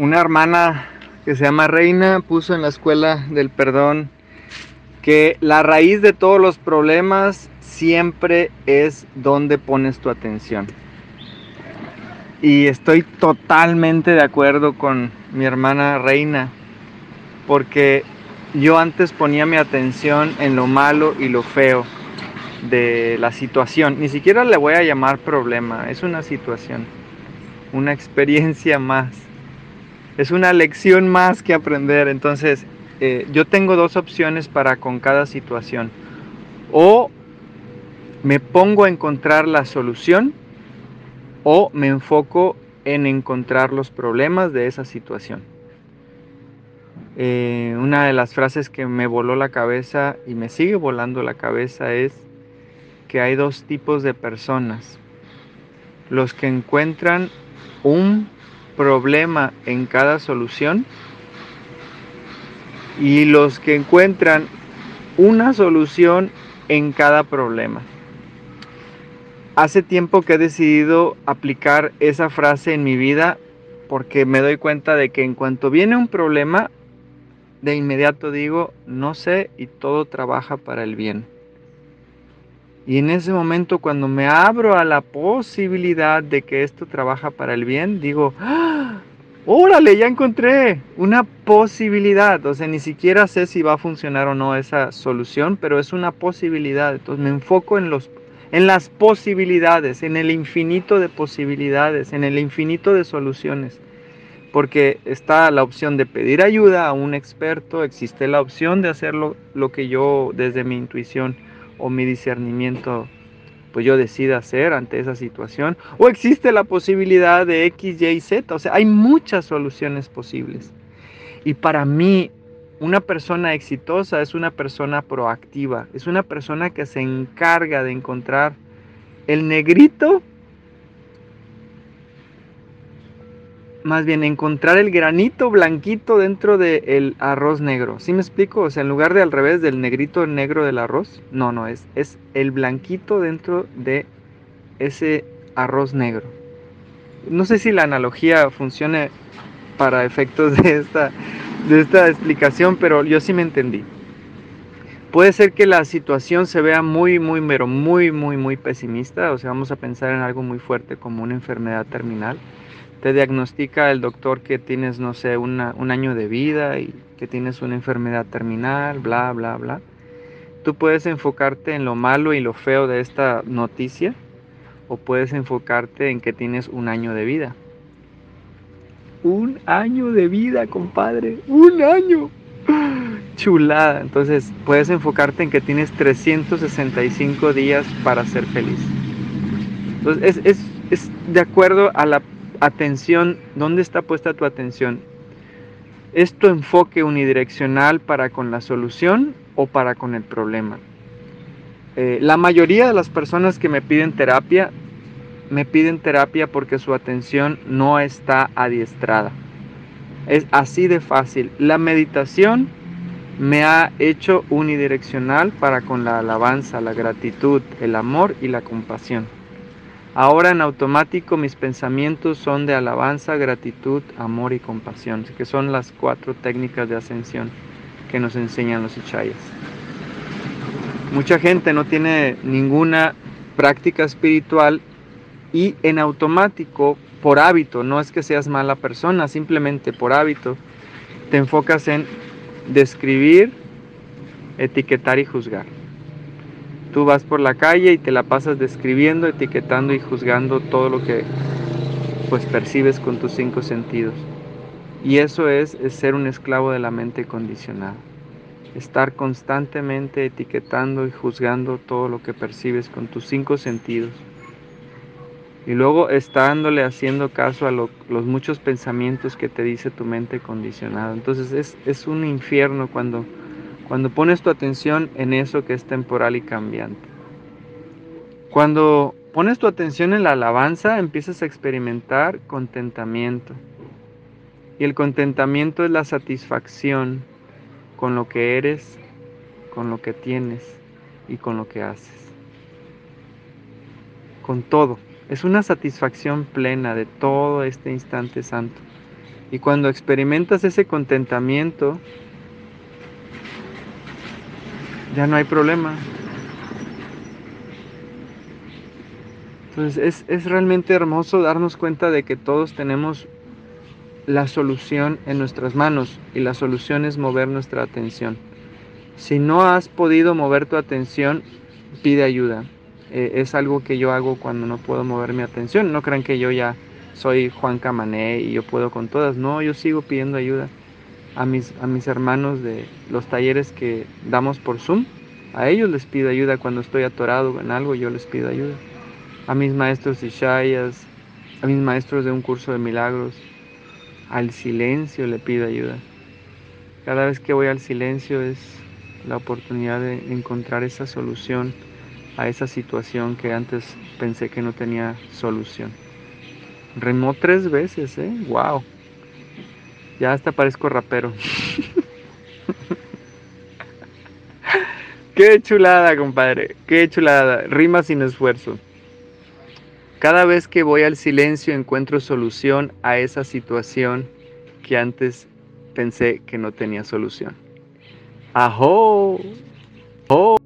Una hermana que se llama Reina puso en la escuela del perdón que la raíz de todos los problemas siempre es donde pones tu atención. Y estoy totalmente de acuerdo con mi hermana Reina, porque yo antes ponía mi atención en lo malo y lo feo de la situación. Ni siquiera le voy a llamar problema, es una situación, una experiencia más, es una lección más que aprender. Entonces, eh, yo tengo dos opciones para con cada situación. O me pongo a encontrar la solución o me enfoco en encontrar los problemas de esa situación. Eh, una de las frases que me voló la cabeza y me sigue volando la cabeza es que hay dos tipos de personas. Los que encuentran un problema en cada solución y los que encuentran una solución en cada problema. Hace tiempo que he decidido aplicar esa frase en mi vida porque me doy cuenta de que en cuanto viene un problema, de inmediato digo, no sé y todo trabaja para el bien. Y en ese momento cuando me abro a la posibilidad de que esto trabaja para el bien, digo, ¡Ah! órale, ya encontré una posibilidad. O sea, ni siquiera sé si va a funcionar o no esa solución, pero es una posibilidad. Entonces me enfoco en los en las posibilidades, en el infinito de posibilidades, en el infinito de soluciones. Porque está la opción de pedir ayuda a un experto, existe la opción de hacerlo lo que yo desde mi intuición o mi discernimiento pues yo decida hacer ante esa situación. O existe la posibilidad de X, Y, Z. O sea, hay muchas soluciones posibles. Y para mí una persona exitosa es una persona proactiva, es una persona que se encarga de encontrar el negrito, más bien encontrar el granito blanquito dentro del arroz negro. ¿Sí me explico? O sea, en lugar de al revés del negrito negro del arroz, no, no, es, es el blanquito dentro de ese arroz negro. No sé si la analogía funcione para efectos de esta de esta explicación, pero yo sí me entendí. Puede ser que la situación se vea muy, muy, pero muy, muy, muy pesimista, o sea, vamos a pensar en algo muy fuerte como una enfermedad terminal. Te diagnostica el doctor que tienes, no sé, un año de vida y que tienes una enfermedad terminal, bla, bla, bla. Tú puedes enfocarte en lo malo y lo feo de esta noticia o puedes enfocarte en que tienes un año de vida un año de vida, compadre. Un año. Chulada. Entonces puedes enfocarte en que tienes 365 días para ser feliz. Entonces es, es de acuerdo a la atención, ¿dónde está puesta tu atención? ¿Es tu enfoque unidireccional para con la solución o para con el problema? Eh, la mayoría de las personas que me piden terapia me piden terapia porque su atención no está adiestrada. Es así de fácil. La meditación me ha hecho unidireccional para con la alabanza, la gratitud, el amor y la compasión. Ahora en automático mis pensamientos son de alabanza, gratitud, amor y compasión, que son las cuatro técnicas de ascensión que nos enseñan los Ichayas. Mucha gente no tiene ninguna práctica espiritual y en automático, por hábito, no es que seas mala persona, simplemente por hábito, te enfocas en describir, etiquetar y juzgar. Tú vas por la calle y te la pasas describiendo, etiquetando y juzgando todo lo que pues percibes con tus cinco sentidos. Y eso es, ser un esclavo de la mente condicionada. Estar constantemente etiquetando y juzgando todo lo que percibes con tus cinco sentidos y luego estándole haciendo caso a los muchos pensamientos que te dice tu mente condicionada. Entonces es, es, un infierno cuando, cuando pones tu atención en eso que es temporal y cambiante. Cuando pones tu atención en la alabanza, empiezas a experimentar contentamiento. Y el contentamiento es la satisfacción con lo que eres, con lo que tienes y con lo que haces. Con todo. Es una satisfacción plena de todo este instante santo. Y cuando experimentas ese contentamiento, ya no hay problema. Entonces es, es, realmente hermoso darnos cuenta de que todos tenemos la solución en nuestras manos y la solución es mover nuestra atención. Si no has podido mover tu atención, pide ayuda. Eh, es algo que yo hago cuando no puedo mover mi atención. No crean que yo ya soy Juan Camané y yo puedo con todas. No, yo sigo pidiendo ayuda a mis, a mis hermanos de los talleres que damos por Zoom. A ellos les pido ayuda cuando estoy atorado en algo, yo les pido ayuda. A mis maestros Ishayas, a mis maestros de un curso de milagros, al silencio le pido ayuda. Cada vez que voy al silencio es la oportunidad de encontrar esa solución a esa situación que antes pensé que no tenía solución. Remó tres veces, ¿eh? ¡Wow! Ya hasta parezco rapero. Qué chulada, compadre. Qué chulada. Rima sin esfuerzo. Cada vez que voy al silencio encuentro solución a esa situación que antes pensé que no tenía solución. ¡Ajo! ¡Oh!